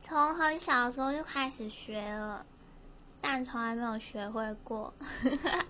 从很小的时候就开始学了但从来没有学会过。